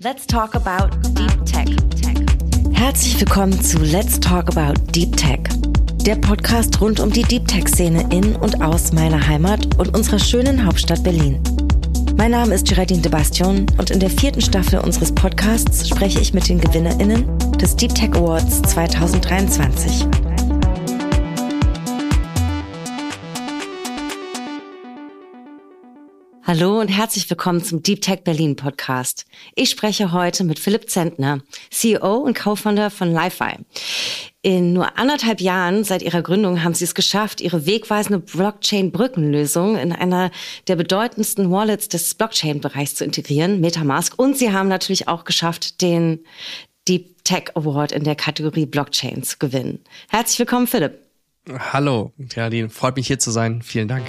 Let's talk about Deep Tech. Herzlich willkommen zu Let's Talk About Deep Tech. Der Podcast rund um die Deep Tech-Szene in und aus meiner Heimat und unserer schönen Hauptstadt Berlin. Mein Name ist Geraldine de Bastion und in der vierten Staffel unseres Podcasts spreche ich mit den GewinnerInnen des Deep Tech Awards 2023. Hallo und herzlich willkommen zum Deep Tech Berlin Podcast. Ich spreche heute mit Philipp Zentner, CEO und Co-Founder von LiFi. In nur anderthalb Jahren seit ihrer Gründung haben sie es geschafft, ihre wegweisende Blockchain-Brückenlösung in einer der bedeutendsten Wallets des Blockchain-Bereichs zu integrieren, Metamask. Und sie haben natürlich auch geschafft, den Deep Tech Award in der Kategorie Blockchain zu gewinnen. Herzlich willkommen, Philipp. Hallo, Geraldine. Freut mich hier zu sein. Vielen Dank.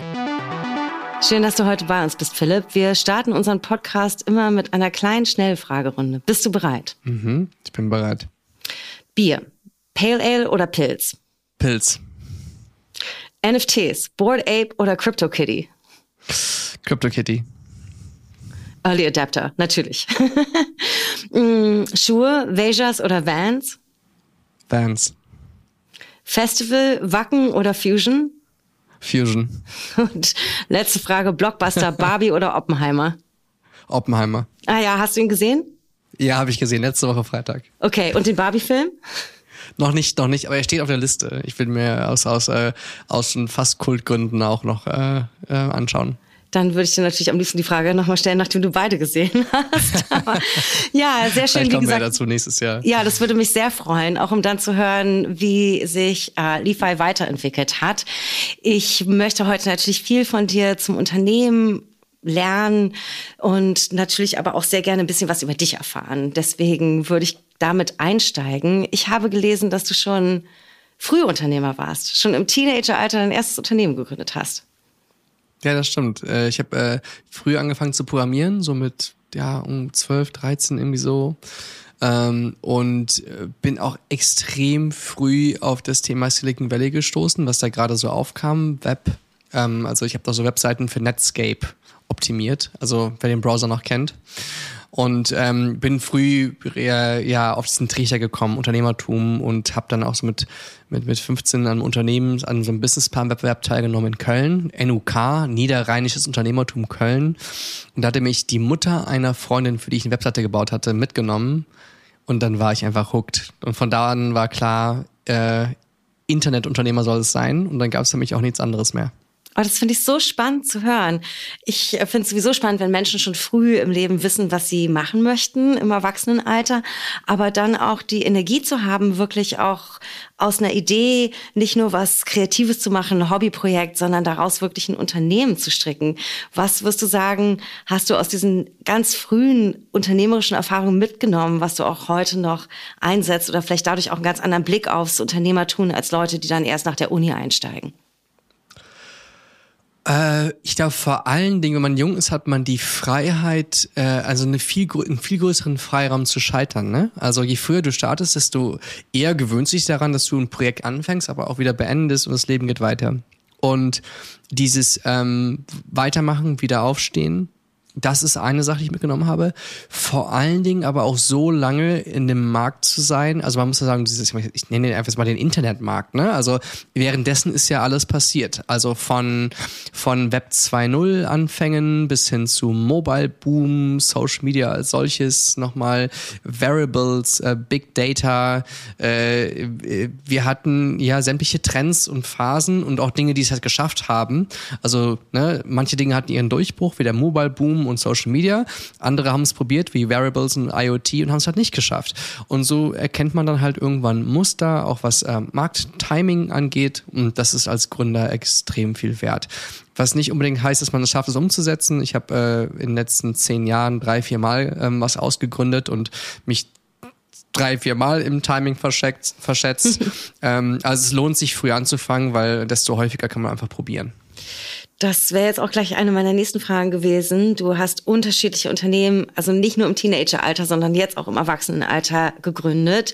Schön, dass du heute bei uns bist, Philipp. Wir starten unseren Podcast immer mit einer kleinen Schnellfragerunde. Bist du bereit? Mhm, ich bin bereit. Bier. Pale Ale oder Pilz? Pilz. NFTs. Board Ape oder CryptoKitty? CryptoKitty. Early Adapter, natürlich. Mm, Schuhe, Vejas oder Vans? Vans. Festival, Wacken oder Fusion? Fusion. Und letzte Frage, Blockbuster, Barbie oder Oppenheimer? Oppenheimer. Ah ja, hast du ihn gesehen? Ja, habe ich gesehen, letzte Woche Freitag. Okay, und den Barbie-Film? Noch nicht, noch nicht, aber er steht auf der Liste. Ich will mir aus, aus, äh, aus fast Kultgründen auch noch äh, äh, anschauen dann würde ich dir natürlich am liebsten die Frage nochmal stellen, nachdem du beide gesehen hast. Aber, ja, sehr schön. Vielleicht kommen wie gesagt, wir dazu nächstes Jahr. Ja, das würde mich sehr freuen, auch um dann zu hören, wie sich äh, Lefi weiterentwickelt hat. Ich möchte heute natürlich viel von dir zum Unternehmen lernen und natürlich aber auch sehr gerne ein bisschen was über dich erfahren. Deswegen würde ich damit einsteigen. Ich habe gelesen, dass du schon Frühunternehmer warst, schon im Teenageralter dein erstes Unternehmen gegründet hast. Ja, das stimmt. Äh, ich habe äh, früh angefangen zu programmieren, so mit ja um 12, 13 irgendwie so. Ähm, und äh, bin auch extrem früh auf das Thema Silicon Valley gestoßen, was da gerade so aufkam, Web. Ähm, also ich habe da so Webseiten für Netscape optimiert, also wer den Browser noch kennt und ähm, bin früh eher, ja auf diesen Trichter gekommen, Unternehmertum und habe dann auch so mit mit mit 15 an Unternehmen an so einem Businessplan-Wettbewerb teilgenommen in Köln, NUK, Niederrheinisches Unternehmertum Köln. Und da hatte mich die Mutter einer Freundin, für die ich eine Webseite gebaut hatte, mitgenommen. Und dann war ich einfach hooked. Und von da an war klar, äh, Internetunternehmer soll es sein. Und dann gab es für mich auch nichts anderes mehr. Oh, das finde ich so spannend zu hören. Ich äh, finde es sowieso spannend, wenn Menschen schon früh im Leben wissen, was sie machen möchten im Erwachsenenalter, aber dann auch die Energie zu haben, wirklich auch aus einer Idee nicht nur was Kreatives zu machen, ein Hobbyprojekt, sondern daraus wirklich ein Unternehmen zu stricken. Was wirst du sagen, hast du aus diesen ganz frühen unternehmerischen Erfahrungen mitgenommen, was du auch heute noch einsetzt oder vielleicht dadurch auch einen ganz anderen Blick aufs Unternehmertun als Leute, die dann erst nach der Uni einsteigen? Äh, ich glaube vor allen Dingen, wenn man jung ist, hat man die Freiheit, äh, also eine viel, einen viel größeren Freiraum zu scheitern. Ne? Also je früher du startest, desto eher gewöhnst dich daran, dass du ein Projekt anfängst, aber auch wieder beendest und das Leben geht weiter. Und dieses ähm, Weitermachen, wieder aufstehen, das ist eine Sache, die ich mitgenommen habe. Vor allen Dingen aber auch so lange in dem Markt zu sein. Also man muss ja sagen, dieses, ich nenne den einfach mal den Internetmarkt, ne? Also währenddessen ist ja alles passiert. Also von, von Web 2.0 Anfängen bis hin zu Mobile Boom, Social Media als solches, nochmal Variables, äh, Big Data. Äh, wir hatten ja sämtliche Trends und Phasen und auch Dinge, die es halt geschafft haben. Also, ne, manche Dinge hatten ihren Durchbruch, wie der Mobile Boom und Social Media. Andere haben es probiert, wie Variables und IoT und haben es halt nicht geschafft. Und so erkennt man dann halt irgendwann Muster, auch was äh, Markttiming angeht. Und das ist als Gründer extrem viel wert. Was nicht unbedingt heißt, dass man es schafft, es umzusetzen. Ich habe äh, in den letzten zehn Jahren drei, vier Mal ähm, was ausgegründet und mich drei, vier Mal im Timing verschätzt. verschätzt. ähm, also es lohnt sich früh anzufangen, weil desto häufiger kann man einfach probieren. Das wäre jetzt auch gleich eine meiner nächsten Fragen gewesen. Du hast unterschiedliche Unternehmen, also nicht nur im Teenageralter, sondern jetzt auch im Erwachsenenalter gegründet.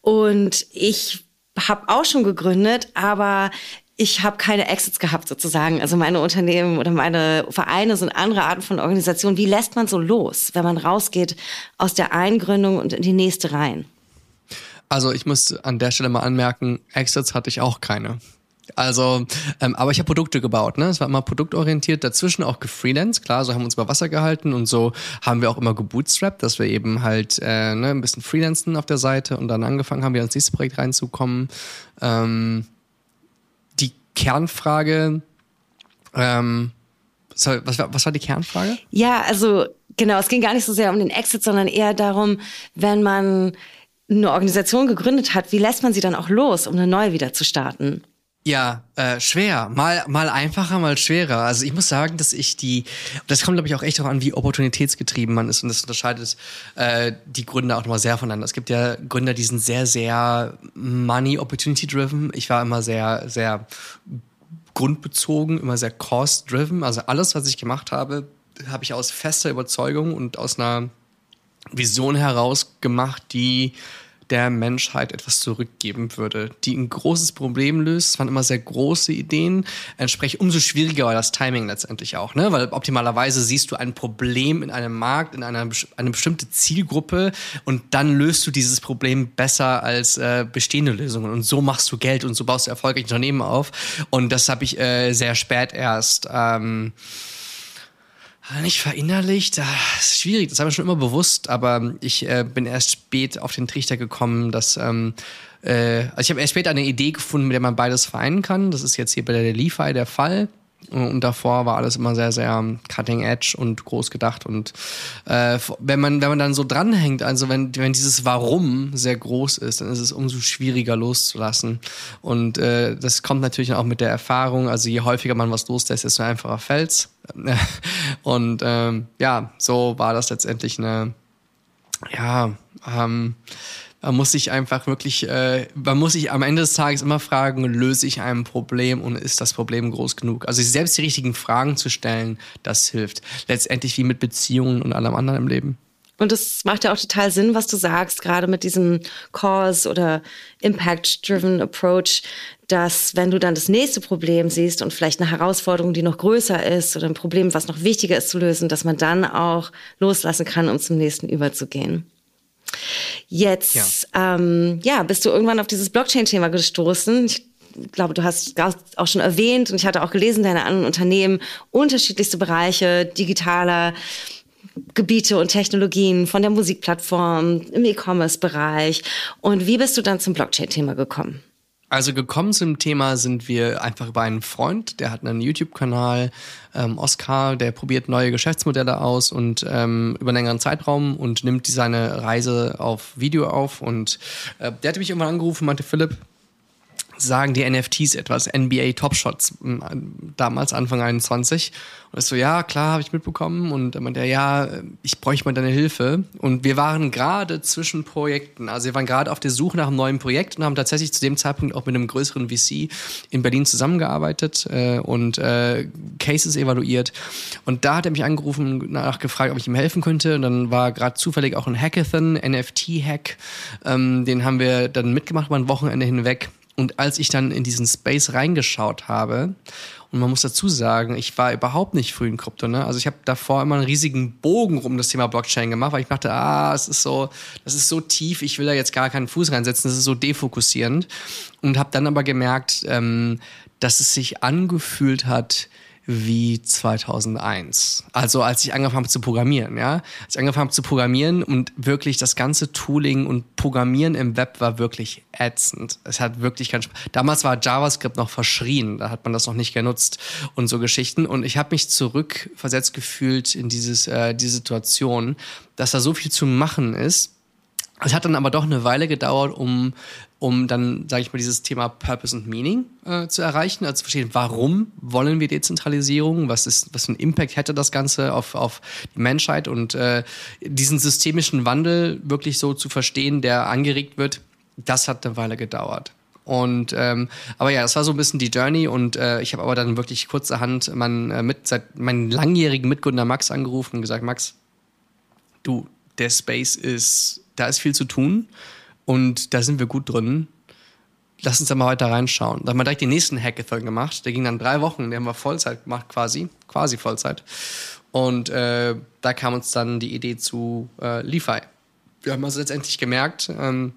Und ich habe auch schon gegründet, aber ich habe keine Exits gehabt sozusagen. Also meine Unternehmen oder meine Vereine sind andere Arten von Organisationen. Wie lässt man so los, wenn man rausgeht aus der Eingründung und in die nächste rein? Also ich muss an der Stelle mal anmerken, Exits hatte ich auch keine. Also, ähm, aber ich habe Produkte gebaut, ne? Es war immer produktorientiert, dazwischen auch gefreelanced, klar, so haben wir uns über Wasser gehalten und so haben wir auch immer gebootstrapped, dass wir eben halt äh, ne, ein bisschen freelancen auf der Seite und dann angefangen haben, wir ins nächste Projekt reinzukommen. Ähm, die Kernfrage, ähm, was, was war die Kernfrage? Ja, also genau, es ging gar nicht so sehr um den Exit, sondern eher darum, wenn man eine Organisation gegründet hat, wie lässt man sie dann auch los, um eine neue wieder zu starten? Ja, äh, schwer. Mal, mal einfacher, mal schwerer. Also ich muss sagen, dass ich die, das kommt glaube ich auch echt darauf an, wie opportunitätsgetrieben man ist und das unterscheidet äh, die Gründer auch nochmal sehr voneinander. Es gibt ja Gründer, die sind sehr, sehr money opportunity driven. Ich war immer sehr, sehr grundbezogen, immer sehr cost driven. Also alles, was ich gemacht habe, habe ich aus fester Überzeugung und aus einer Vision heraus gemacht, die der Menschheit etwas zurückgeben würde, die ein großes Problem löst. Es waren immer sehr große Ideen. Entsprechend umso schwieriger war das Timing letztendlich auch, ne? Weil optimalerweise siehst du ein Problem in einem Markt, in einer eine bestimmte Zielgruppe und dann löst du dieses Problem besser als äh, bestehende Lösungen. Und so machst du Geld und so baust du erfolgreiche Unternehmen auf. Und das habe ich äh, sehr spät erst. Ähm, nicht verinnerlicht, das ist schwierig, das habe ich schon immer bewusst, aber ich äh, bin erst spät auf den Trichter gekommen, dass ähm, äh, also ich habe erst später eine Idee gefunden, mit der man beides vereinen kann. Das ist jetzt hier bei der Leafy der Fall. Und davor war alles immer sehr, sehr cutting edge und groß gedacht. Und äh, wenn man, wenn man dann so dranhängt, also wenn, wenn dieses Warum sehr groß ist, dann ist es umso schwieriger loszulassen. Und äh, das kommt natürlich auch mit der Erfahrung. Also je häufiger man was loslässt, desto einfacher fällt's. und ähm, ja, so war das letztendlich eine, ja, ähm, man muss sich einfach wirklich, äh, man muss sich am Ende des Tages immer fragen, löse ich ein Problem und ist das Problem groß genug? Also sich selbst die richtigen Fragen zu stellen, das hilft. Letztendlich wie mit Beziehungen und allem anderen im Leben. Und das macht ja auch total Sinn, was du sagst, gerade mit diesem Cause oder Impact-Driven Approach, dass wenn du dann das nächste Problem siehst und vielleicht eine Herausforderung, die noch größer ist oder ein Problem, was noch wichtiger ist zu lösen, dass man dann auch loslassen kann, um zum nächsten überzugehen. Jetzt, ja, ähm, ja bist du irgendwann auf dieses Blockchain-Thema gestoßen. Ich glaube, du hast auch schon erwähnt und ich hatte auch gelesen, deine anderen Unternehmen, unterschiedlichste Bereiche digitaler Gebiete und Technologien von der Musikplattform im E-Commerce-Bereich. Und wie bist du dann zum Blockchain-Thema gekommen? Also gekommen zum Thema sind wir einfach über einen Freund, der hat einen YouTube-Kanal, ähm, Oscar, der probiert neue Geschäftsmodelle aus und ähm, über einen längeren Zeitraum und nimmt seine Reise auf Video auf. Und äh, der hatte mich irgendwann angerufen, meinte Philipp, sagen die NFTs etwas, NBA Top Shots, damals Anfang 21. Und ich so, ja, klar, habe ich mitbekommen. Und er meinte, ja, ich bräuchte mal deine Hilfe. Und wir waren gerade zwischen Projekten. Also wir waren gerade auf der Suche nach einem neuen Projekt und haben tatsächlich zu dem Zeitpunkt auch mit einem größeren VC in Berlin zusammengearbeitet äh, und äh, Cases evaluiert. Und da hat er mich angerufen nachgefragt, ob ich ihm helfen könnte. Und dann war gerade zufällig auch ein Hackathon, NFT-Hack. Ähm, den haben wir dann mitgemacht über ein Wochenende hinweg. Und als ich dann in diesen Space reingeschaut habe, und man muss dazu sagen, ich war überhaupt nicht früh in Krypto, ne? Also ich habe davor immer einen riesigen Bogen rum das Thema Blockchain gemacht, weil ich dachte, ah, es ist so, das ist so tief, ich will da jetzt gar keinen Fuß reinsetzen, das ist so defokussierend. Und habe dann aber gemerkt, ähm, dass es sich angefühlt hat, wie 2001. Also als ich angefangen habe zu programmieren, ja. Als ich angefangen habe zu programmieren und wirklich das ganze Tooling und Programmieren im Web war wirklich ätzend. Es hat wirklich keinen Spaß. Damals war JavaScript noch verschrien, da hat man das noch nicht genutzt und so Geschichten. Und ich habe mich zurückversetzt gefühlt in dieses, äh, die Situation, dass da so viel zu machen ist. Es hat dann aber doch eine Weile gedauert, um um dann, sage ich mal, dieses Thema Purpose und Meaning äh, zu erreichen, also zu verstehen, warum wollen wir Dezentralisierung, was ist, was für einen Impact hätte das Ganze auf, auf die Menschheit? Und äh, diesen systemischen Wandel wirklich so zu verstehen, der angeregt wird, das hat eine Weile gedauert. Und ähm, aber ja, das war so ein bisschen die Journey und äh, ich habe aber dann wirklich kurzerhand meinen äh, mit seit meinen langjährigen Mitgründer Max angerufen und gesagt, Max, du, der Space ist, da ist viel zu tun und da sind wir gut drin. lass uns da mal weiter reinschauen. Da haben wir direkt den nächsten Hackathon gemacht. Der ging dann drei Wochen, den haben wir Vollzeit gemacht, quasi, quasi Vollzeit. Und äh, da kam uns dann die Idee zu äh, LeFi. Wir haben also letztendlich gemerkt, ähm,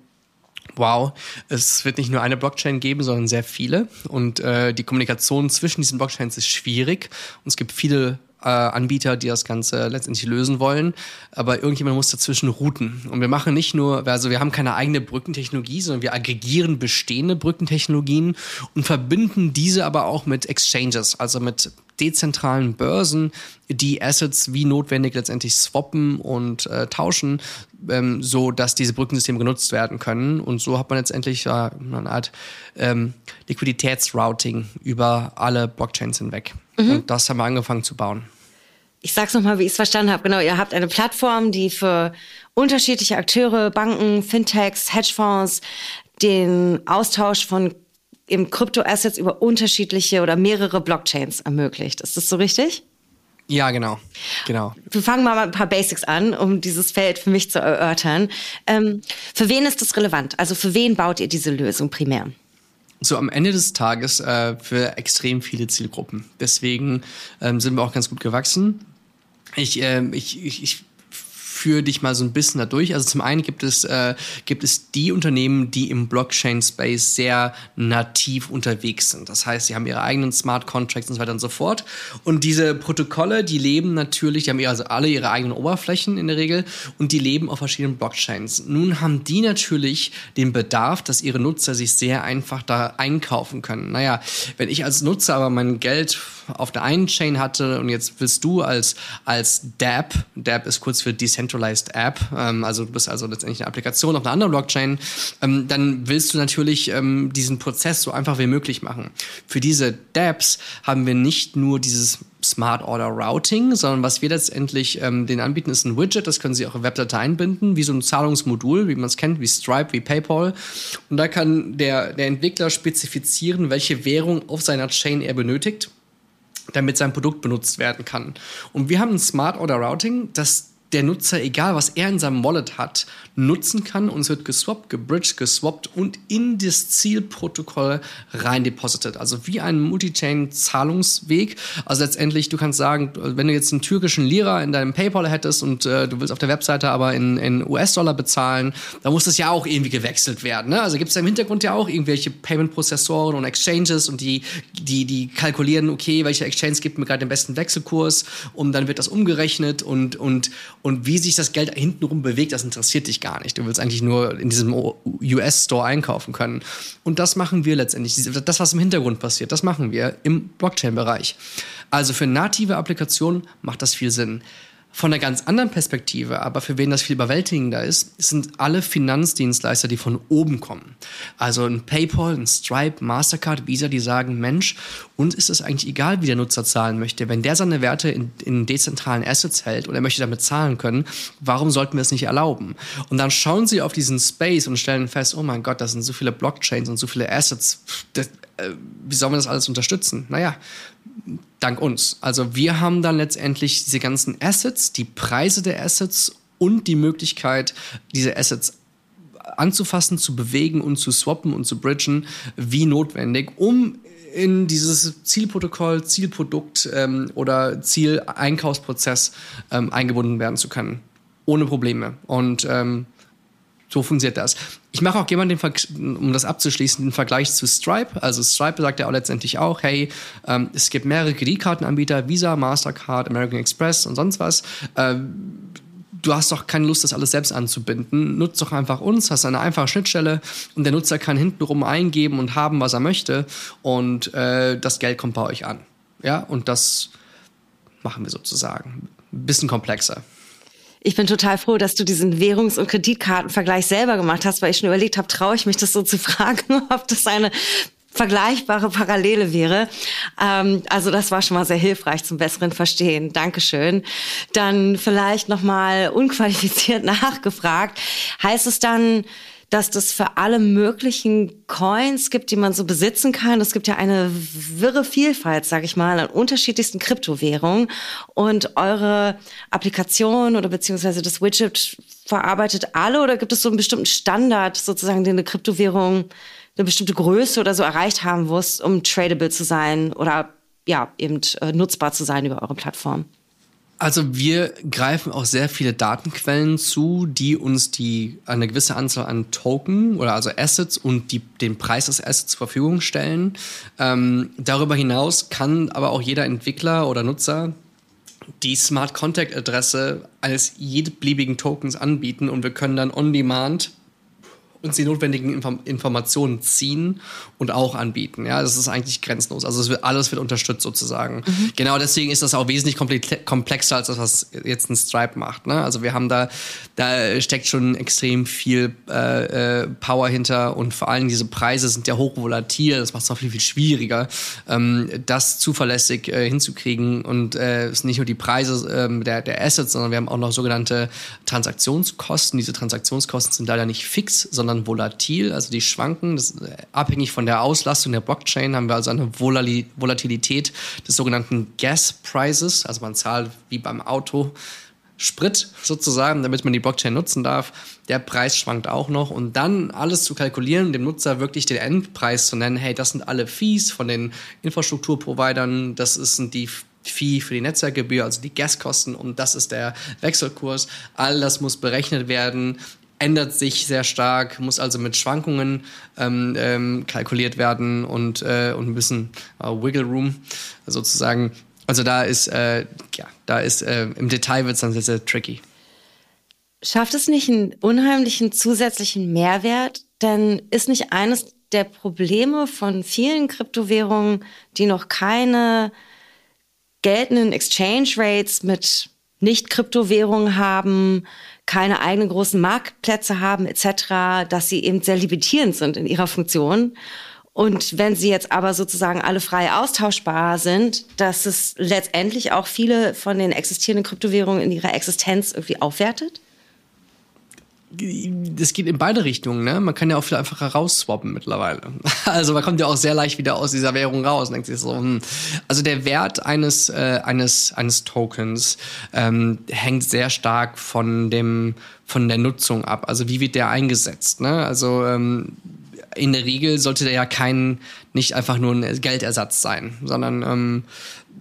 wow, es wird nicht nur eine Blockchain geben, sondern sehr viele. Und äh, die Kommunikation zwischen diesen Blockchains ist schwierig. Und es gibt viele äh, Anbieter, die das Ganze letztendlich lösen wollen. Aber irgendjemand muss dazwischen routen. Und wir machen nicht nur, also wir haben keine eigene Brückentechnologie, sondern wir aggregieren bestehende Brückentechnologien und verbinden diese aber auch mit Exchanges, also mit dezentralen Börsen, die Assets wie notwendig letztendlich swappen und äh, tauschen, ähm, so dass diese Brückensysteme genutzt werden können. Und so hat man letztendlich äh, eine Art ähm, Liquiditätsrouting über alle Blockchains hinweg. Mhm. Und das haben wir angefangen zu bauen ich sag's nochmal, wie ich es verstanden habe. Genau, ihr habt eine Plattform, die für unterschiedliche Akteure, Banken, Fintechs, Hedgefonds den Austausch von eben Kryptoassets über unterschiedliche oder mehrere Blockchains ermöglicht. Ist das so richtig? Ja, genau. genau. Wir fangen mal mit ein paar Basics an, um dieses Feld für mich zu erörtern. Ähm, für wen ist das relevant? Also für wen baut ihr diese Lösung primär? so am Ende des Tages äh, für extrem viele Zielgruppen. Deswegen ähm, sind wir auch ganz gut gewachsen. Ich, äh, ich, ich, ich führe dich mal so ein bisschen da durch. Also zum einen gibt es, äh, gibt es die Unternehmen, die im Blockchain-Space sehr nativ unterwegs sind. Das heißt, sie haben ihre eigenen Smart Contracts und so weiter und so fort. Und diese Protokolle, die leben natürlich, die haben also alle ihre eigenen Oberflächen in der Regel und die leben auf verschiedenen Blockchains. Nun haben die natürlich den Bedarf, dass ihre Nutzer sich sehr einfach da einkaufen können. Naja, wenn ich als Nutzer aber mein Geld auf der einen Chain hatte und jetzt willst du als, als DApp, DApp ist kurz für Decentralized App, ähm, also du bist also letztendlich eine Applikation auf einer anderen Blockchain, ähm, dann willst du natürlich ähm, diesen Prozess so einfach wie möglich machen. Für diese DApps haben wir nicht nur dieses Smart Order Routing, sondern was wir letztendlich ähm, den anbieten, ist ein Widget, das können Sie auch in Webdatei einbinden, wie so ein Zahlungsmodul, wie man es kennt, wie Stripe, wie PayPal. Und da kann der, der Entwickler spezifizieren, welche Währung auf seiner Chain er benötigt damit sein Produkt benutzt werden kann. Und wir haben ein Smart Order Routing, das der Nutzer, egal was er in seinem Wallet hat, nutzen kann und es wird geswappt, gebridged, geswappt und in das Zielprotokoll rein deposited. Also wie ein Multi-Chain-Zahlungsweg. Also letztendlich, du kannst sagen, wenn du jetzt einen türkischen Lira in deinem PayPal hättest und äh, du willst auf der Webseite aber in, in US-Dollar bezahlen, dann muss das ja auch irgendwie gewechselt werden. Ne? Also gibt es im Hintergrund ja auch irgendwelche Payment-Prozessoren und Exchanges und die, die, die kalkulieren, okay, welche Exchange gibt mir gerade den besten Wechselkurs und dann wird das umgerechnet und, und, und wie sich das Geld hintenrum bewegt, das interessiert dich gar nicht. Du willst eigentlich nur in diesem US-Store einkaufen können. Und das machen wir letztendlich. Das, was im Hintergrund passiert, das machen wir im Blockchain-Bereich. Also für native Applikationen macht das viel Sinn. Von einer ganz anderen Perspektive, aber für wen das viel überwältigender ist, sind alle Finanzdienstleister, die von oben kommen. Also ein PayPal, ein Stripe, Mastercard, Visa, die sagen, Mensch, uns ist es eigentlich egal, wie der Nutzer zahlen möchte. Wenn der seine Werte in, in dezentralen Assets hält und er möchte damit zahlen können, warum sollten wir es nicht erlauben? Und dann schauen sie auf diesen Space und stellen fest, oh mein Gott, das sind so viele Blockchains und so viele Assets. Das, äh, wie sollen wir das alles unterstützen? Naja, dank uns. Also wir haben dann letztendlich diese ganzen Assets, die Preise der Assets und die Möglichkeit, diese Assets anzufassen, zu bewegen und zu swappen und zu bridgen, wie notwendig, um in dieses Zielprotokoll, Zielprodukt ähm, oder Zieleinkaufsprozess ähm, eingebunden werden zu können. Ohne Probleme. Und ähm, so funktioniert das. Ich mache auch gerne um das abzuschließen, den Vergleich zu Stripe. Also Stripe sagt ja auch letztendlich auch, hey, ähm, es gibt mehrere Kreditkartenanbieter, Visa, Mastercard, American Express und sonst was. Ähm, du hast doch keine Lust, das alles selbst anzubinden. Nutzt doch einfach uns, hast eine einfache Schnittstelle und der Nutzer kann hintenrum eingeben und haben, was er möchte und äh, das Geld kommt bei euch an. Ja, und das machen wir sozusagen. Bisschen komplexer. Ich bin total froh, dass du diesen Währungs- und Kreditkartenvergleich selber gemacht hast, weil ich schon überlegt habe, traue ich mich das so zu fragen, ob das eine vergleichbare Parallele wäre. Ähm, also das war schon mal sehr hilfreich zum besseren Verstehen. Dankeschön. Dann vielleicht nochmal unqualifiziert nachgefragt. Heißt es dann, dass das für alle möglichen Coins gibt, die man so besitzen kann. Es gibt ja eine wirre Vielfalt, sage ich mal, an unterschiedlichsten Kryptowährungen. Und eure Applikation oder beziehungsweise das Widget verarbeitet alle oder gibt es so einen bestimmten Standard sozusagen, den eine Kryptowährung eine bestimmte Größe oder so erreicht haben musst, um tradable zu sein oder ja, eben äh, nutzbar zu sein über eure Plattform? Also wir greifen auch sehr viele Datenquellen zu, die uns die eine gewisse Anzahl an Token oder also Assets und die, den Preis des Assets zur Verfügung stellen. Ähm, darüber hinaus kann aber auch jeder Entwickler oder Nutzer die Smart Contact Adresse eines beliebigen Tokens anbieten und wir können dann on demand uns die notwendigen Inform Informationen ziehen und auch anbieten. Ja, das ist eigentlich grenzenlos. Also wird, alles wird unterstützt sozusagen. Mhm. Genau deswegen ist das auch wesentlich komplexer als das, was jetzt ein Stripe macht. Ne? Also wir haben da, da steckt schon extrem viel äh, äh, Power hinter und vor allem diese Preise sind ja hochvolatil. Das macht es noch viel, viel schwieriger, ähm, das zuverlässig äh, hinzukriegen. Und äh, es sind nicht nur die Preise äh, der, der Assets, sondern wir haben auch noch sogenannte Transaktionskosten. Diese Transaktionskosten sind leider nicht fix, sondern sondern volatil, also die schwanken. Das, äh, abhängig von der Auslastung der Blockchain haben wir also eine Volatilität des sogenannten Gas Prices, also man zahlt wie beim Auto Sprit sozusagen, damit man die Blockchain nutzen darf. Der Preis schwankt auch noch und dann alles zu kalkulieren, dem Nutzer wirklich den Endpreis zu nennen, hey, das sind alle Fees von den Infrastrukturprovidern, das sind die Fee für die Netzwerkgebühr, also die Gaskosten und das ist der Wechselkurs. All das muss berechnet werden ändert sich sehr stark, muss also mit Schwankungen ähm, ähm, kalkuliert werden und, äh, und ein bisschen äh, Wiggle Room sozusagen. Also da ist, äh, ja, da ist, äh, im Detail wird es dann sehr, sehr tricky. Schafft es nicht einen unheimlichen zusätzlichen Mehrwert? Denn ist nicht eines der Probleme von vielen Kryptowährungen, die noch keine geltenden Exchange Rates mit Nicht-Kryptowährungen haben, keine eigenen großen Marktplätze haben etc., dass sie eben sehr limitierend sind in ihrer Funktion. Und wenn sie jetzt aber sozusagen alle frei austauschbar sind, dass es letztendlich auch viele von den existierenden Kryptowährungen in ihrer Existenz irgendwie aufwertet? Das geht in beide Richtungen, ne? Man kann ja auch viel einfacher rausswappen mittlerweile. Also man kommt ja auch sehr leicht wieder aus dieser Währung raus und denkt sich so, hm. also der Wert eines äh, eines eines Tokens ähm, hängt sehr stark von dem von der Nutzung ab. Also wie wird der eingesetzt, ne? Also ähm, in der Regel sollte der ja kein nicht einfach nur ein Geldersatz sein, sondern ähm,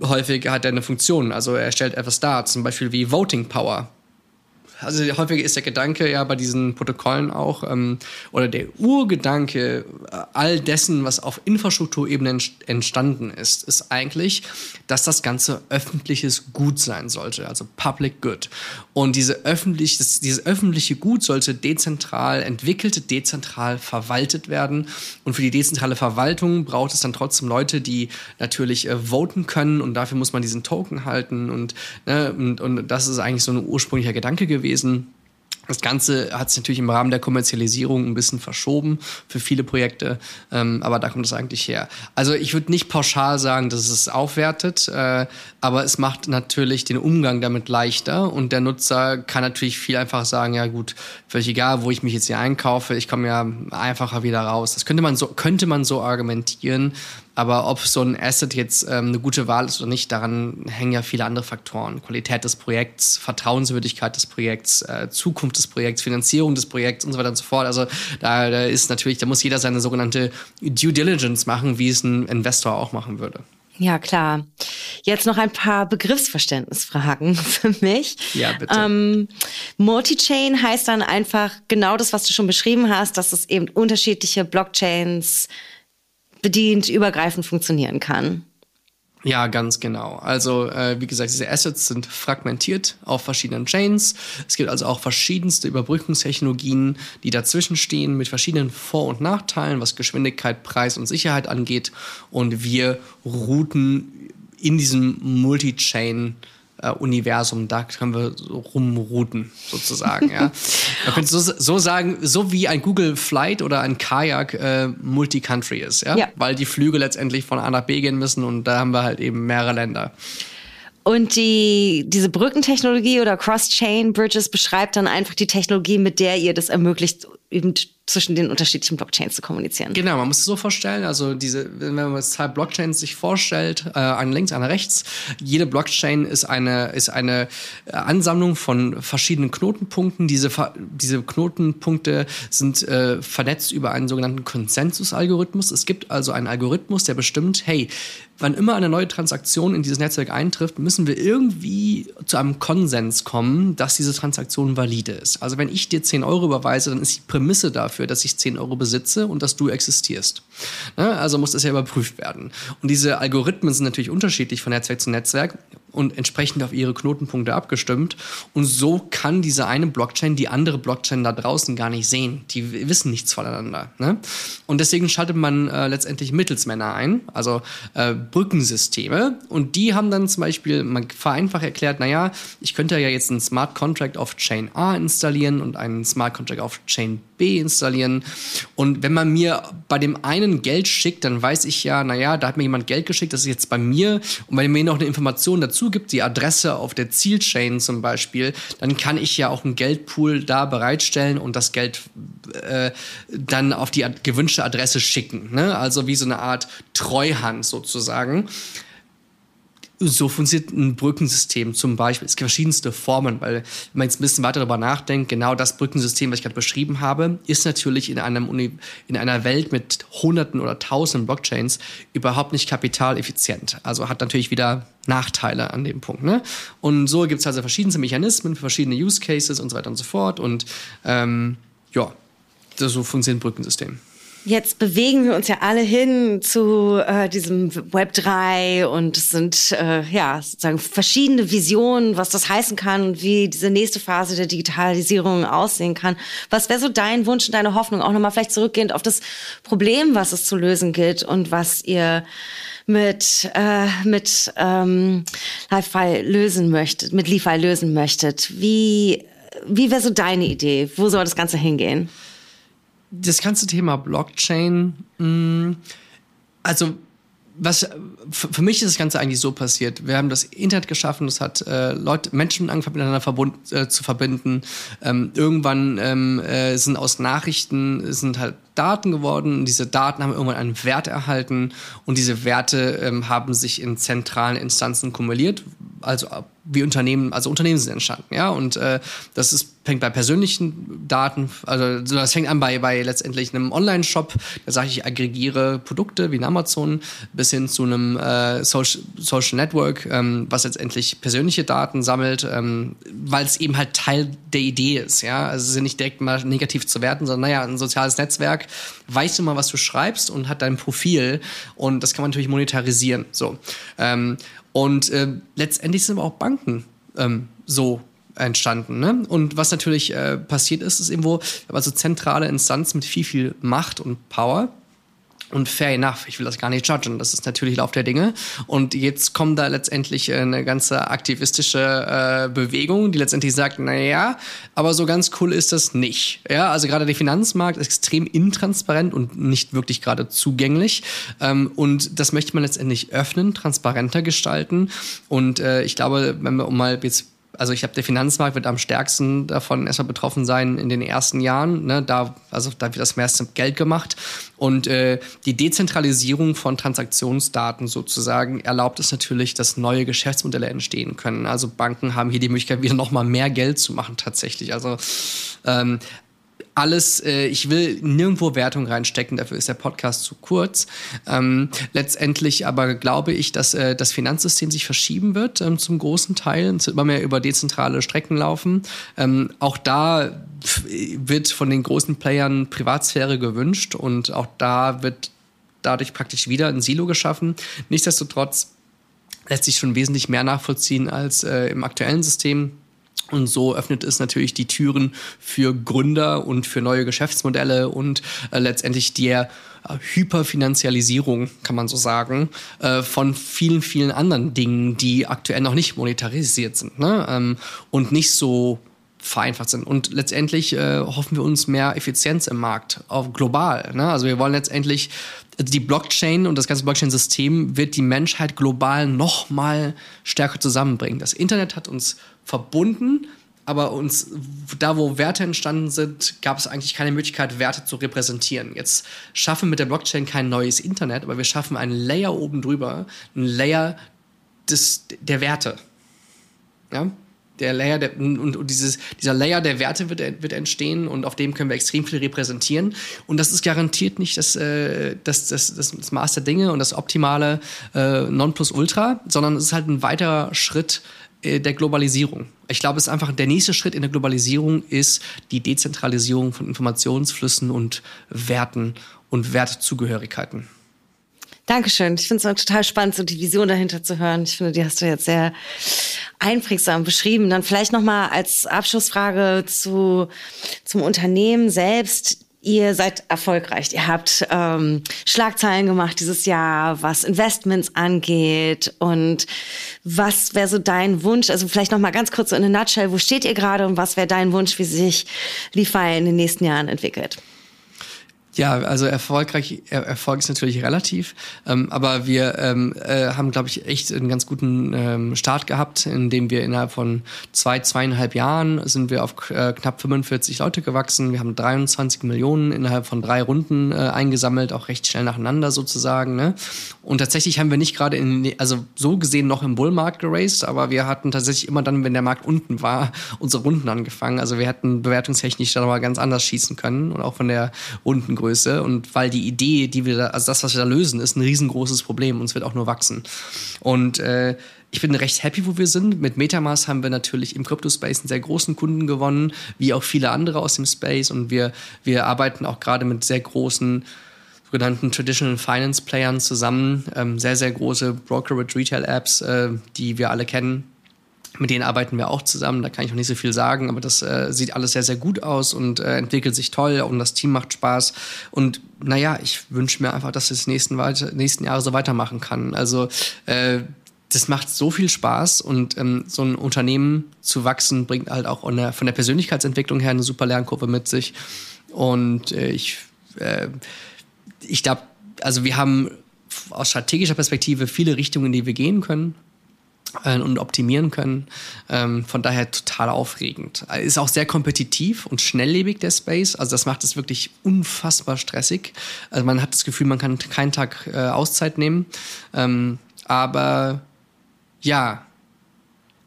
häufig hat er eine Funktion. Also er stellt etwas dar, zum Beispiel wie Voting Power also häufig ist der Gedanke ja bei diesen Protokollen auch, ähm, oder der Urgedanke äh, all dessen, was auf Infrastrukturebene entstanden ist, ist eigentlich, dass das Ganze öffentliches Gut sein sollte, also Public Good. Und diese öffentlich, das, dieses öffentliche Gut sollte dezentral entwickelt, dezentral verwaltet werden. Und für die dezentrale Verwaltung braucht es dann trotzdem Leute, die natürlich äh, voten können und dafür muss man diesen Token halten. Und, ne, und, und das ist eigentlich so ein ursprünglicher Gedanke gewesen gewesen. Das Ganze hat sich natürlich im Rahmen der Kommerzialisierung ein bisschen verschoben für viele Projekte, ähm, aber da kommt es eigentlich her. Also ich würde nicht pauschal sagen, dass es aufwertet, äh, aber es macht natürlich den Umgang damit leichter und der Nutzer kann natürlich viel einfacher sagen, ja gut, völlig egal, wo ich mich jetzt hier einkaufe, ich komme ja einfacher wieder raus. Das könnte man so, könnte man so argumentieren, aber ob so ein Asset jetzt ähm, eine gute Wahl ist oder nicht, daran hängen ja viele andere Faktoren. Qualität des Projekts, Vertrauenswürdigkeit des Projekts, äh, Zukunft des Projekts, Finanzierung des Projekts und so weiter und so fort. Also da, da ist natürlich, da muss jeder seine sogenannte Due Diligence machen, wie es ein Investor auch machen würde. Ja, klar. Jetzt noch ein paar Begriffsverständnisfragen für mich. Ja, bitte. Ähm, Multi-Chain heißt dann einfach genau das, was du schon beschrieben hast, dass es eben unterschiedliche Blockchains bedient, übergreifend funktionieren kann. Ja, ganz genau. Also äh, wie gesagt, diese Assets sind fragmentiert auf verschiedenen Chains. Es gibt also auch verschiedenste Überbrückungstechnologien, die dazwischen stehen mit verschiedenen Vor- und Nachteilen, was Geschwindigkeit, Preis und Sicherheit angeht. Und wir routen in diesem Multi-Chain äh, Universum, da können wir so rumrouten, sozusagen. ja. Man könnte so, so sagen, so wie ein Google Flight oder ein Kajak äh, Multi-Country ist, ja? ja? Weil die Flüge letztendlich von A nach B gehen müssen und da haben wir halt eben mehrere Länder. Und die, diese Brückentechnologie oder Cross-Chain Bridges beschreibt dann einfach die Technologie, mit der ihr das ermöglicht, eben zwischen den unterschiedlichen Blockchains zu kommunizieren. Genau, man muss es so vorstellen, also diese, wenn man zwei Blockchains sich vorstellt, äh, eine links, eine rechts, jede Blockchain ist eine, ist eine Ansammlung von verschiedenen Knotenpunkten. Diese, diese Knotenpunkte sind äh, vernetzt über einen sogenannten Konsensusalgorithmus. Es gibt also einen Algorithmus, der bestimmt, hey, wann immer eine neue Transaktion in dieses Netzwerk eintrifft, müssen wir irgendwie zu einem Konsens kommen, dass diese Transaktion valide ist. Also wenn ich dir 10 Euro überweise, dann ist die Prämisse dafür, dass ich 10 Euro besitze und dass du existierst. Ne? Also muss das ja überprüft werden. Und diese Algorithmen sind natürlich unterschiedlich von Netzwerk zu Netzwerk und entsprechend auf ihre Knotenpunkte abgestimmt. Und so kann diese eine Blockchain die andere Blockchain da draußen gar nicht sehen. Die wissen nichts voneinander. Ne? Und deswegen schaltet man äh, letztendlich Mittelsmänner ein, also äh, Brückensysteme. Und die haben dann zum Beispiel, man vereinfacht erklärt, naja, ich könnte ja jetzt einen Smart Contract auf Chain A installieren und einen Smart Contract auf Chain B installieren. Und wenn man mir bei dem einen Geld schickt, dann weiß ich ja, naja, da hat mir jemand Geld geschickt, das ist jetzt bei mir. Und wenn mir noch eine Information dazu gibt, die Adresse auf der Zielchain zum Beispiel, dann kann ich ja auch einen Geldpool da bereitstellen und das Geld äh, dann auf die gewünschte Adresse schicken. Ne? Also wie so eine Art Treuhand sozusagen so funktioniert ein Brückensystem zum Beispiel. Es gibt verschiedenste Formen, weil wenn man jetzt ein bisschen weiter darüber nachdenkt, genau das Brückensystem, was ich gerade beschrieben habe, ist natürlich in, einem Uni in einer Welt mit Hunderten oder Tausenden Blockchains überhaupt nicht kapitaleffizient. Also hat natürlich wieder Nachteile an dem Punkt. Ne? Und so gibt es also verschiedenste Mechanismen für verschiedene Use Cases und so weiter und so fort. Und ähm, ja, so funktioniert ein Brückensystem. Jetzt bewegen wir uns ja alle hin zu äh, diesem Web 3 und es sind äh, ja sozusagen verschiedene Visionen, was das heißen kann und wie diese nächste Phase der Digitalisierung aussehen kann. Was wäre so dein Wunsch und deine Hoffnung, auch nochmal vielleicht zurückgehend auf das Problem, was es zu lösen gilt und was ihr mit äh, mit ähm, LiFi lösen möchtet, mit LiFi lösen möchtet. Wie wie wäre so deine Idee? Wo soll das Ganze hingehen? Das ganze Thema Blockchain, mh, mm, also was für mich ist das Ganze eigentlich so passiert. Wir haben das Internet geschaffen, das hat äh, Leute, Menschen angefangen miteinander verbund, äh, zu verbinden. Ähm, irgendwann ähm, äh, sind aus Nachrichten sind halt Daten geworden. Und diese Daten haben irgendwann einen Wert erhalten und diese Werte ähm, haben sich in zentralen Instanzen kumuliert. Also wie Unternehmen, also Unternehmen sind entstanden, ja. Und äh, das ist fängt bei persönlichen Daten, also das fängt an bei, bei letztendlich einem Online-Shop, da sage ich, ich aggregiere Produkte wie in Amazon, bis hin zu einem äh, Social, Social Network, ähm, was letztendlich persönliche Daten sammelt, ähm, weil es eben halt Teil der Idee ist, ja. Also es ja nicht direkt mal negativ zu werten, sondern naja, ein soziales Netzwerk weißt du mal, was du schreibst und hat dein Profil und das kann man natürlich monetarisieren. So. Ähm, und äh, letztendlich sind aber auch Banken ähm, so entstanden. Ne? Und was natürlich äh, passiert ist, ist irgendwo, also zentrale Instanzen mit viel, viel Macht und Power und fair enough, ich will das gar nicht judgen, das ist natürlich Lauf der Dinge. Und jetzt kommt da letztendlich äh, eine ganze aktivistische äh, Bewegung, die letztendlich sagt, na ja, aber so ganz cool ist das nicht. Ja, also gerade der Finanzmarkt ist extrem intransparent und nicht wirklich gerade zugänglich. Ähm, und das möchte man letztendlich öffnen, transparenter gestalten. Und äh, ich glaube, wenn wir um mal jetzt also ich habe der Finanzmarkt wird am stärksten davon erstmal betroffen sein in den ersten Jahren. Ne? Da, also da wird das meiste Geld gemacht. Und äh, die Dezentralisierung von Transaktionsdaten sozusagen erlaubt es natürlich, dass neue Geschäftsmodelle entstehen können. Also Banken haben hier die Möglichkeit, wieder nochmal mehr Geld zu machen tatsächlich. Also ähm, alles, äh, ich will nirgendwo Wertung reinstecken, dafür ist der Podcast zu kurz. Ähm, letztendlich aber glaube ich, dass äh, das Finanzsystem sich verschieben wird ähm, zum großen Teil. Wird immer mehr über dezentrale Strecken laufen. Ähm, auch da wird von den großen Playern Privatsphäre gewünscht und auch da wird dadurch praktisch wieder ein Silo geschaffen. Nichtsdestotrotz lässt sich schon wesentlich mehr nachvollziehen als äh, im aktuellen System und so öffnet es natürlich die Türen für Gründer und für neue Geschäftsmodelle und äh, letztendlich der äh, Hyperfinanzialisierung, kann man so sagen, äh, von vielen, vielen anderen Dingen, die aktuell noch nicht monetarisiert sind ne? ähm, und nicht so vereinfacht sind. Und letztendlich äh, hoffen wir uns mehr Effizienz im Markt, auch global. Ne? Also wir wollen letztendlich die Blockchain und das ganze Blockchain-System wird die Menschheit global noch mal stärker zusammenbringen. Das Internet hat uns verbunden, aber uns, da wo Werte entstanden sind, gab es eigentlich keine Möglichkeit, Werte zu repräsentieren. Jetzt schaffen wir mit der Blockchain kein neues Internet, aber wir schaffen einen Layer oben drüber, einen Layer des, der Werte. Ja? Der Layer der, und, und dieses, dieser Layer der Werte wird, wird entstehen und auf dem können wir extrem viel repräsentieren. Und das ist garantiert nicht das, äh, das, das, das, das Maß der Dinge und das optimale äh, Nonplusultra, sondern es ist halt ein weiterer Schritt äh, der Globalisierung. Ich glaube, es ist einfach der nächste Schritt in der Globalisierung ist die Dezentralisierung von Informationsflüssen und Werten und Wertzugehörigkeiten. Dankeschön. Ich finde es total spannend, so die Vision dahinter zu hören. Ich finde, die hast du jetzt sehr einprägsam beschrieben. Dann vielleicht noch mal als Abschlussfrage zu zum Unternehmen selbst. Ihr seid erfolgreich. Ihr habt ähm, Schlagzeilen gemacht dieses Jahr, was Investments angeht. Und was wäre so dein Wunsch? Also vielleicht noch mal ganz kurz so in a nutshell. Wo steht ihr gerade und was wäre dein Wunsch, wie sich Leafy in den nächsten Jahren entwickelt? Ja, also erfolgreich, Erfolg ist natürlich relativ, ähm, aber wir ähm, äh, haben, glaube ich, echt einen ganz guten ähm, Start gehabt, indem wir innerhalb von zwei, zweieinhalb Jahren sind wir auf äh, knapp 45 Leute gewachsen. Wir haben 23 Millionen innerhalb von drei Runden äh, eingesammelt, auch recht schnell nacheinander sozusagen. Ne? Und tatsächlich haben wir nicht gerade in, also so gesehen noch im Bullmarkt geraced, aber wir hatten tatsächlich immer dann, wenn der Markt unten war, unsere Runden angefangen. Also wir hätten bewertungstechnisch da mal ganz anders schießen können und auch von der Rundengröße Größe und weil die Idee, die wir da, also das, was wir da lösen, ist ein riesengroßes Problem und es wird auch nur wachsen. Und äh, ich bin recht happy, wo wir sind. Mit Metamask haben wir natürlich im Crypto-Space einen sehr großen Kunden gewonnen, wie auch viele andere aus dem Space. Und wir, wir arbeiten auch gerade mit sehr großen sogenannten Traditional Finance Playern zusammen. Ähm, sehr, sehr große Brokerage Retail Apps, äh, die wir alle kennen mit denen arbeiten wir auch zusammen, da kann ich noch nicht so viel sagen, aber das äh, sieht alles sehr, sehr gut aus und äh, entwickelt sich toll und das Team macht Spaß. Und naja, ich wünsche mir einfach, dass es nächsten, weiter, nächsten Jahre so weitermachen kann. Also äh, das macht so viel Spaß und ähm, so ein Unternehmen zu wachsen bringt halt auch der, von der Persönlichkeitsentwicklung her eine super Lernkurve mit sich. Und äh, ich, äh, ich glaube, also wir haben aus strategischer Perspektive viele Richtungen, in die wir gehen können und optimieren können. Ähm, von daher total aufregend. Ist auch sehr kompetitiv und schnelllebig der Space. Also das macht es wirklich unfassbar stressig. Also man hat das Gefühl, man kann keinen Tag äh, Auszeit nehmen. Ähm, aber ja,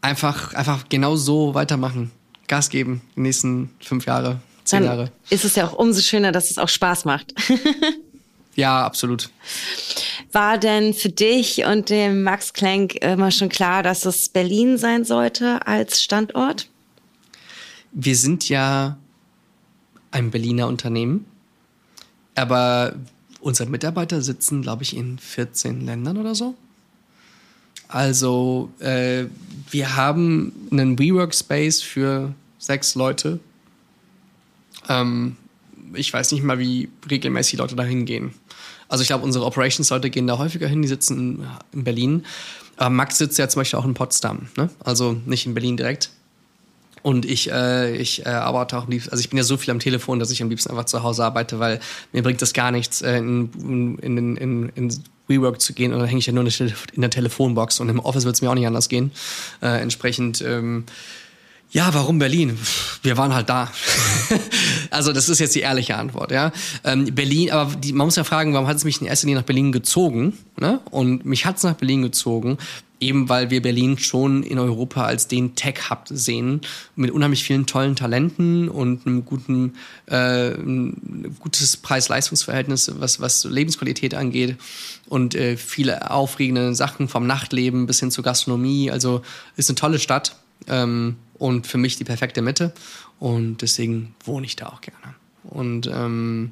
einfach, einfach genau so weitermachen. Gas geben, die nächsten fünf Jahre, zehn Dann Jahre. Ist es ja auch umso schöner, dass es auch Spaß macht. ja, absolut. War denn für dich und dem Max Klenk immer schon klar, dass es Berlin sein sollte als Standort? Wir sind ja ein Berliner Unternehmen, aber unsere Mitarbeiter sitzen, glaube ich, in 14 Ländern oder so. Also äh, wir haben einen WeWork-Space für sechs Leute. Ähm, ich weiß nicht mal, wie regelmäßig Leute da hingehen. Also ich glaube, unsere Operations-Leute gehen da häufiger hin, die sitzen in Berlin. Aber Max sitzt ja zum Beispiel auch in Potsdam, ne? also nicht in Berlin direkt. Und ich, äh, ich äh, arbeite auch am liebsten, also ich bin ja so viel am Telefon, dass ich am liebsten einfach zu Hause arbeite, weil mir bringt das gar nichts, äh, in, in, in, in, WeWork zu gehen und dann hänge ich ja nur in der Telefonbox und im Office wird es mir auch nicht anders gehen. Äh, entsprechend ähm, ja, warum Berlin? Wir waren halt da. also das ist jetzt die ehrliche Antwort, ja. Ähm, Berlin, aber die, man muss ja fragen, warum hat es mich in erster Linie nach Berlin gezogen? Ne? Und mich hat es nach Berlin gezogen, eben weil wir Berlin schon in Europa als den Tech-Hub sehen, mit unheimlich vielen tollen Talenten und einem guten, äh, ein gutes Preis-Leistungs-Verhältnis, was, was Lebensqualität angeht und äh, viele aufregende Sachen vom Nachtleben bis hin zur Gastronomie. Also ist eine tolle Stadt. Ähm, und für mich die perfekte Mitte. Und deswegen wohne ich da auch gerne. Und ähm,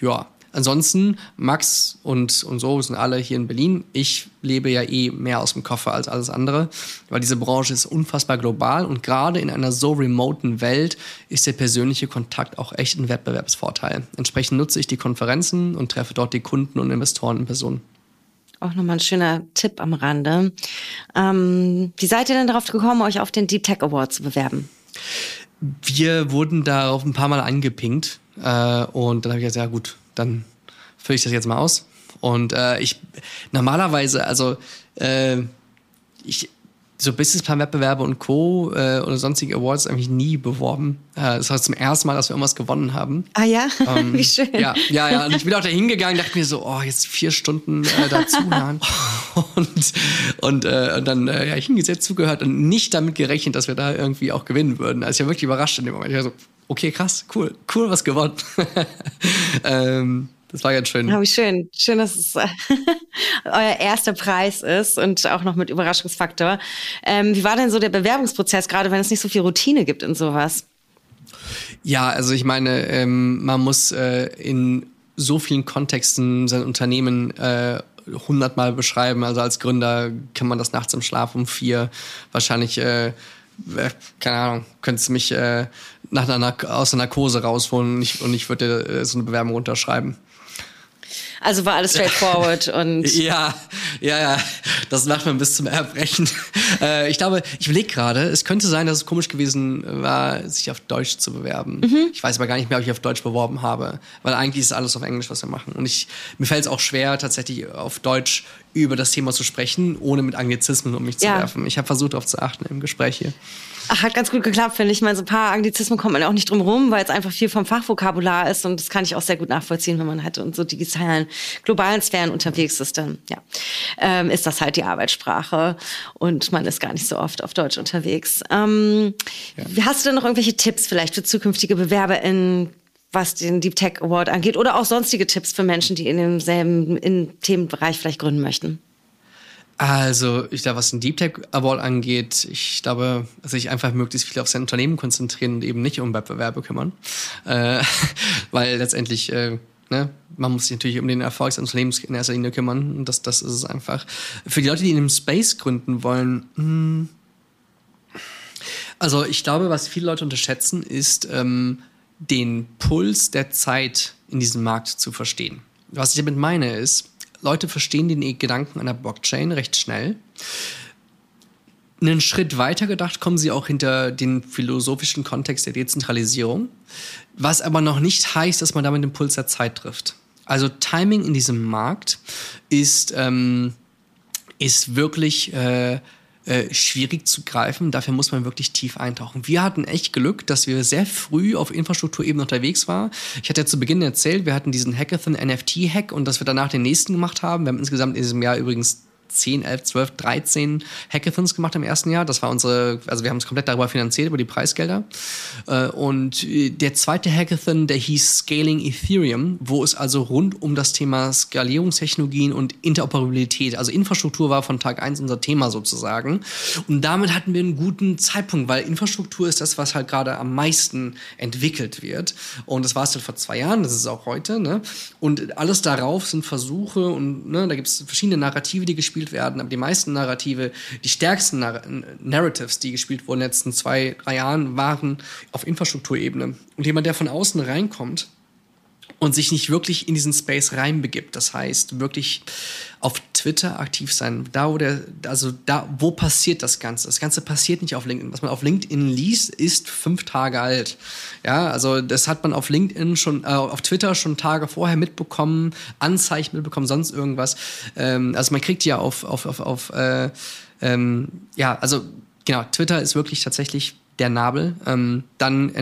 ja, ansonsten, Max und, und so sind alle hier in Berlin. Ich lebe ja eh mehr aus dem Koffer als alles andere, weil diese Branche ist unfassbar global und gerade in einer so remoten Welt ist der persönliche Kontakt auch echt ein Wettbewerbsvorteil. Entsprechend nutze ich die Konferenzen und treffe dort die Kunden und Investoren in Person auch nochmal ein schöner Tipp am Rande. Ähm, wie seid ihr denn darauf gekommen, euch auf den Deep Tech Award zu bewerben? Wir wurden darauf ein paar Mal angepinkt äh, und dann habe ich gesagt, ja gut, dann fülle ich das jetzt mal aus. Und äh, ich normalerweise, also äh, ich so Businessplan-Wettbewerbe und Co. Äh, oder sonstige Awards eigentlich nie beworben. Äh, das war zum ersten Mal, dass wir irgendwas gewonnen haben. Ah ja, ähm, wie schön. Ja, ja, ja. Und ich bin auch da hingegangen, dachte mir so, oh, jetzt vier Stunden äh, dazuhören. und und, äh, und dann äh, ja, hingesetzt, zugehört und nicht damit gerechnet, dass wir da irgendwie auch gewinnen würden. Also ich war wirklich überrascht in dem Moment. Ich war so, okay, krass, cool, cool, was gewonnen. ähm, das war ganz schön. Ja, wie schön. Schön, dass es äh, euer erster Preis ist und auch noch mit Überraschungsfaktor. Ähm, wie war denn so der Bewerbungsprozess, gerade wenn es nicht so viel Routine gibt in sowas? Ja, also ich meine, ähm, man muss äh, in so vielen Kontexten sein Unternehmen äh, hundertmal beschreiben. Also als Gründer kann man das nachts im Schlaf um vier wahrscheinlich äh, äh keine Ahnung, könntest du mich äh, nach einer, aus der Narkose rausholen und ich, und ich würde äh, so eine Bewerbung unterschreiben. Also war alles straightforward und. Ja, ja, ja. Das macht man bis zum Erbrechen. Äh, ich glaube, ich überlege gerade, es könnte sein, dass es komisch gewesen war, sich auf Deutsch zu bewerben. Mhm. Ich weiß aber gar nicht mehr, ob ich auf Deutsch beworben habe. Weil eigentlich ist alles auf Englisch, was wir machen. Und ich, mir fällt es auch schwer, tatsächlich auf Deutsch über das Thema zu sprechen, ohne mit Anglizismen um mich zu ja. werfen. Ich habe versucht, darauf zu achten im Gespräch hier. Ach, hat ganz gut geklappt, finde ich. Ich meine, so ein paar Anglizismen kommt man auch nicht drum rum, weil es einfach viel vom Fachvokabular ist und das kann ich auch sehr gut nachvollziehen, wenn man halt in so digitalen, globalen Sphären unterwegs ist, dann ja, ähm, ist das halt die Arbeitssprache und man ist gar nicht so oft auf Deutsch unterwegs. Ähm, ja. Hast du denn noch irgendwelche Tipps vielleicht für zukünftige BewerberInnen, was den Deep Tech Award angeht oder auch sonstige Tipps für Menschen, die in demselben in Themenbereich vielleicht gründen möchten? Also, ich glaube, was den Deep Tech Award angeht, ich glaube, sich einfach möglichst viel auf sein Unternehmen konzentrieren und eben nicht um Wettbewerbe kümmern. Äh, weil letztendlich, äh, ne, man muss sich natürlich um den Erfolg des Unternehmens in erster Linie kümmern. Und das, das ist es einfach. Für die Leute, die in einem Space gründen wollen, mh, hm, also ich glaube, was viele Leute unterschätzen, ist ähm, den Puls der Zeit in diesem Markt zu verstehen. Was ich damit meine ist, Leute verstehen den Gedanken einer Blockchain recht schnell. Einen Schritt weiter gedacht kommen sie auch hinter den philosophischen Kontext der Dezentralisierung, was aber noch nicht heißt, dass man damit den Puls der Zeit trifft. Also Timing in diesem Markt ist, ähm, ist wirklich äh, äh, schwierig zu greifen. Dafür muss man wirklich tief eintauchen. Wir hatten echt Glück, dass wir sehr früh auf Infrastrukturebene unterwegs waren. Ich hatte ja zu Beginn erzählt, wir hatten diesen Hackathon NFT Hack und dass wir danach den nächsten gemacht haben. Wir haben insgesamt in diesem Jahr übrigens 10, 11, 12, 13 Hackathons gemacht im ersten Jahr. Das war unsere, also wir haben es komplett darüber finanziert, über die Preisgelder. Äh, und äh, der zweite Hackathon, der hieß Scaling Ethereum, wo es also rund um das Thema Skalierungstechnologien und Interoperabilität, also Infrastruktur war von Tag eins unser Thema sozusagen. Und damit hatten wir einen guten Zeitpunkt, weil Infrastruktur ist das, was halt gerade am meisten entwickelt wird. Und das war es halt vor zwei Jahren, das ist auch heute. Ne? Und alles darauf sind Versuche und ne, da gibt es verschiedene Narrative, die gespielt gespielt werden, aber die meisten Narrative, die stärksten Nar Narratives, die gespielt wurden in den letzten zwei, drei Jahren, waren auf Infrastrukturebene. Und jemand, der von außen reinkommt und sich nicht wirklich in diesen Space reinbegibt, das heißt wirklich auf Twitter aktiv sein, da wo der, also da, wo passiert das Ganze? Das Ganze passiert nicht auf LinkedIn. Was man auf LinkedIn liest, ist fünf Tage alt. Ja, also das hat man auf LinkedIn schon, äh, auf Twitter schon Tage vorher mitbekommen, Anzeichen mitbekommen, sonst irgendwas. Ähm, also man kriegt ja auf, auf, auf, auf äh, ähm, ja, also genau, Twitter ist wirklich tatsächlich der Nabel. Ähm, dann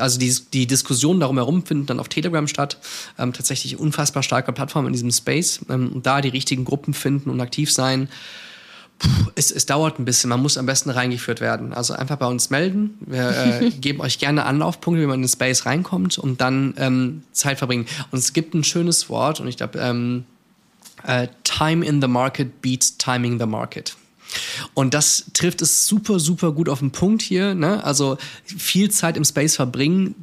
also die, die Diskussion darum herum finden dann auf Telegram statt. Ähm, tatsächlich unfassbar starke Plattform in diesem Space. Ähm, da die richtigen Gruppen finden und aktiv sein. Puh, es, es dauert ein bisschen, man muss am besten reingeführt werden. Also einfach bei uns melden. Wir äh, geben euch gerne Anlaufpunkte, wie man in den Space reinkommt und dann ähm, Zeit verbringen. Und es gibt ein schönes Wort und ich glaube, ähm, äh, Time in the Market beats Timing the Market. Und das trifft es super, super gut auf den Punkt hier. Ne? Also viel Zeit im Space verbringen,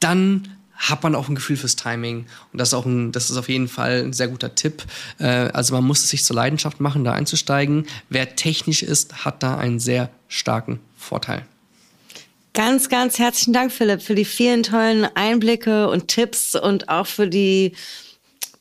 dann hat man auch ein Gefühl fürs Timing. Und das ist auch ein, das ist auf jeden Fall ein sehr guter Tipp. Äh, also man muss es sich zur Leidenschaft machen, da einzusteigen. Wer technisch ist, hat da einen sehr starken Vorteil. Ganz, ganz herzlichen Dank, Philipp, für die vielen tollen Einblicke und Tipps und auch für die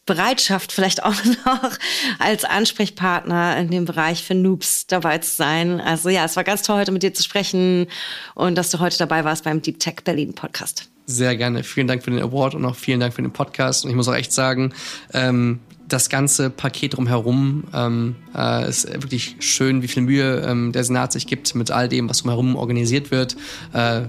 Bereitschaft, vielleicht auch noch als Ansprechpartner in dem Bereich für Noobs dabei zu sein. Also ja, es war ganz toll, heute mit dir zu sprechen und dass du heute dabei warst beim Deep Tech Berlin Podcast. Sehr gerne. Vielen Dank für den Award und auch vielen Dank für den Podcast. Und ich muss auch echt sagen, ähm, das ganze Paket drumherum ähm, äh, ist wirklich schön, wie viel Mühe ähm, der Senat sich gibt mit all dem, was drumherum organisiert wird. Äh, äh,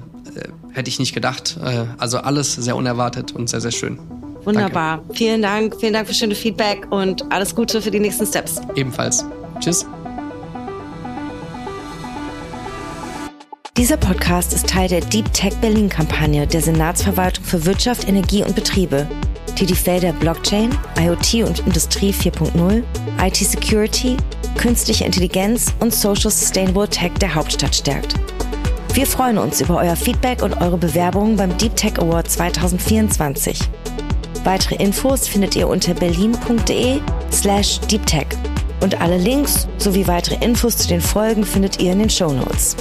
hätte ich nicht gedacht. Äh, also alles sehr unerwartet und sehr, sehr schön. Wunderbar. Danke. Vielen Dank. Vielen Dank für schöne Feedback und alles Gute für die nächsten Steps. Ebenfalls. Tschüss. Dieser Podcast ist Teil der Deep Tech Berlin Kampagne der Senatsverwaltung für Wirtschaft, Energie und Betriebe, die die Felder Blockchain, IoT und Industrie 4.0, IT Security, künstliche Intelligenz und Social Sustainable Tech der Hauptstadt stärkt. Wir freuen uns über euer Feedback und eure Bewerbungen beim Deep Tech Award 2024. Weitere Infos findet ihr unter berlin.de slash deeptech. Und alle Links sowie weitere Infos zu den Folgen findet ihr in den Show Notes.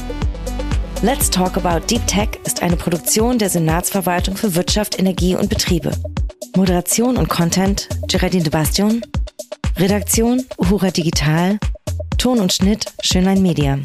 Let's Talk About Deep Tech ist eine Produktion der Senatsverwaltung für Wirtschaft, Energie und Betriebe. Moderation und Content Geraldine de Bastion. Redaktion Uhura Digital. Ton und Schnitt Schönlein Media.